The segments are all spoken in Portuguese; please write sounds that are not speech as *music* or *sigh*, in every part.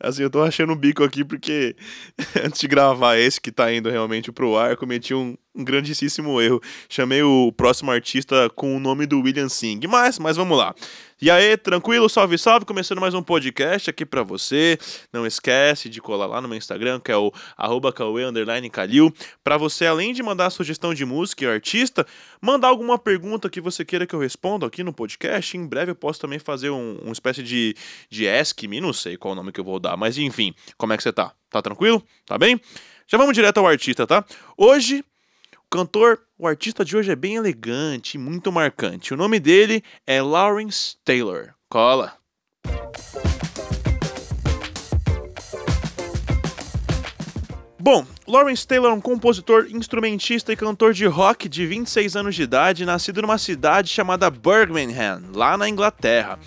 Assim, eu tô achando o bico aqui porque *laughs* antes de gravar esse que tá indo realmente pro ar, cometi um, um grandíssimo erro. Chamei o próximo artista com o nome do William Singh. Mas, mas vamos lá. E aí, tranquilo? Salve, salve! Começando mais um podcast aqui para você. Não esquece de colar lá no meu Instagram, que é o arroba Calil. Pra você, além de mandar sugestão de música e artista, mandar alguma pergunta que você queira que eu responda aqui no podcast. Em breve eu posso também fazer um, uma espécie de, de Ask Me, não sei qual o nome que eu vou dar. Mas enfim, como é que você tá? Tá tranquilo? Tá bem? Já vamos direto ao artista, tá? Hoje cantor, o artista de hoje é bem elegante e muito marcante. O nome dele é Lawrence Taylor. Cola! Bom, Lawrence Taylor é um compositor, instrumentista e cantor de rock de 26 anos de idade, nascido numa cidade chamada Birmingham, lá na Inglaterra.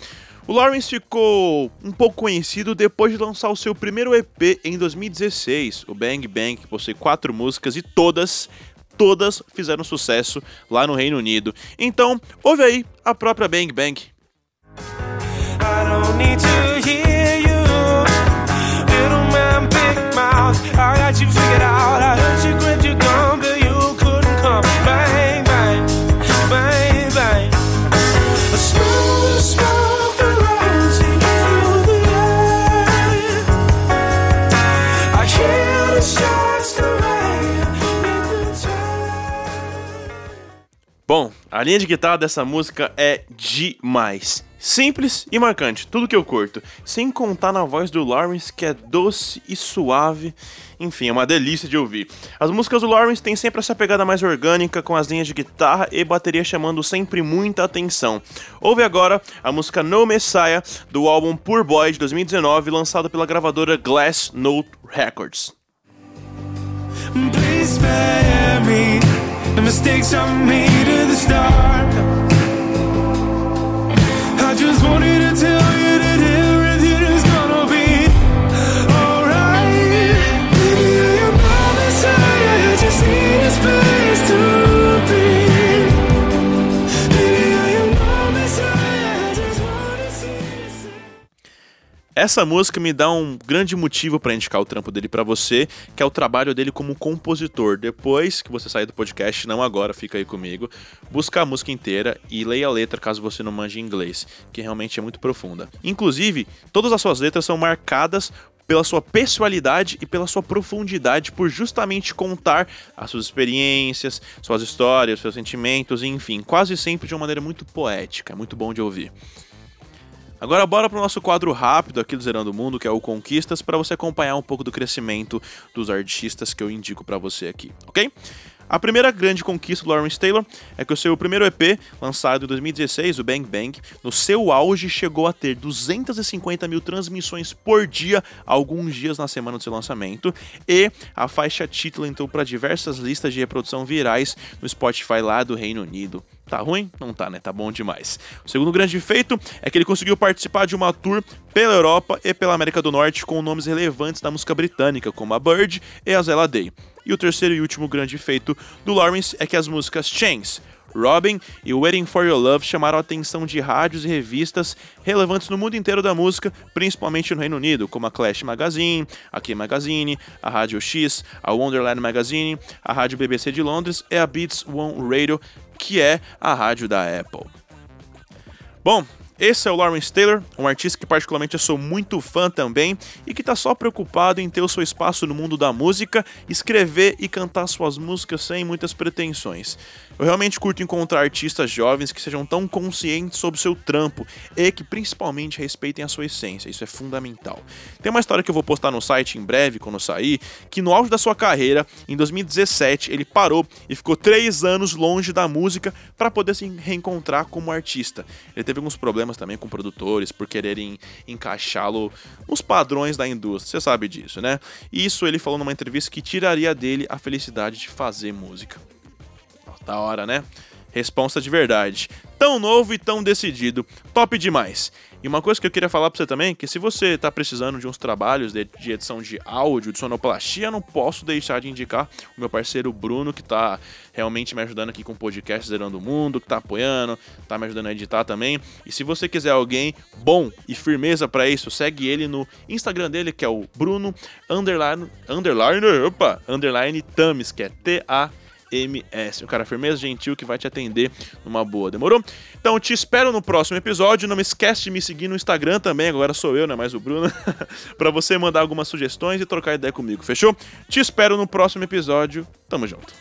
O Lawrence ficou um pouco conhecido depois de lançar o seu primeiro EP em 2016, o Bang Bang, que possui quatro músicas e todas todas fizeram sucesso lá no Reino Unido. Então, ouve aí a própria Bang Bang. I Bom, a linha de guitarra dessa música é demais. Simples e marcante, tudo que eu curto. Sem contar na voz do Lawrence, que é doce e suave. Enfim, é uma delícia de ouvir. As músicas do Lawrence têm sempre essa pegada mais orgânica, com as linhas de guitarra e bateria chamando sempre muita atenção. Ouve agora a música No Messiah, do álbum Poor Boy de 2019, lançado pela gravadora Glass Note Records. Please. The mistakes I made at the start. I just wanted to Essa música me dá um grande motivo para indicar o trampo dele para você, que é o trabalho dele como compositor. Depois que você sair do podcast, não agora, fica aí comigo, busca a música inteira e leia a letra caso você não manje inglês, que realmente é muito profunda. Inclusive, todas as suas letras são marcadas pela sua pessoalidade e pela sua profundidade, por justamente contar as suas experiências, suas histórias, seus sentimentos, enfim, quase sempre de uma maneira muito poética, é muito bom de ouvir. Agora bora para o nosso quadro rápido aqui do Zerando o Mundo, que é o Conquistas, para você acompanhar um pouco do crescimento dos artistas que eu indico para você aqui, ok? A primeira grande conquista do Lawrence Taylor é que o seu primeiro EP, lançado em 2016, o Bang Bang, no seu auge chegou a ter 250 mil transmissões por dia, alguns dias na semana do seu lançamento, e a faixa título entrou para diversas listas de reprodução virais no Spotify lá do Reino Unido. Tá ruim? Não tá, né? Tá bom demais. O segundo grande feito é que ele conseguiu participar de uma tour pela Europa e pela América do Norte com nomes relevantes da música britânica, como a Bird e a Zella Day. E o terceiro e último grande feito do Lawrence é que as músicas Chains, Robin e Waiting for Your Love chamaram a atenção de rádios e revistas relevantes no mundo inteiro da música, principalmente no Reino Unido, como a Clash Magazine, a Key Magazine, a Rádio X, a Wonderland Magazine, a Rádio BBC de Londres e a Beats One Radio, que é a rádio da Apple. Bom, esse é o Lawrence Taylor, um artista que particularmente eu sou muito fã também e que está só preocupado em ter o seu espaço no mundo da música, escrever e cantar suas músicas sem muitas pretensões. Eu realmente curto encontrar artistas jovens que sejam tão conscientes sobre o seu trampo e que principalmente respeitem a sua essência, isso é fundamental. Tem uma história que eu vou postar no site em breve, quando sair, que no auge da sua carreira, em 2017, ele parou e ficou três anos longe da música para poder se reencontrar como artista. Ele teve alguns problemas problemas também com produtores por quererem encaixá-lo nos padrões da indústria, você sabe disso, né? Isso ele falou numa entrevista que tiraria dele a felicidade de fazer música. Da hora, né? Responsa de verdade. Tão novo e tão decidido. Top demais. E uma coisa que eu queria falar pra você também, que se você tá precisando de uns trabalhos de, de edição de áudio, de sonoplastia, não posso deixar de indicar o meu parceiro Bruno, que tá realmente me ajudando aqui com o podcast Zerando o Mundo, que tá apoiando, tá me ajudando a editar também. E se você quiser alguém bom e firmeza para isso, segue ele no Instagram dele, que é o Bruno underline, underline, opa, underline Tamis, que é T-A MS. Um cara firmeza, gentil, que vai te atender numa boa, demorou? Então te espero no próximo episódio. Não esquece de me seguir no Instagram também, agora sou eu, não é mais o Bruno, *laughs* para você mandar algumas sugestões e trocar ideia comigo, fechou? Te espero no próximo episódio. Tamo junto.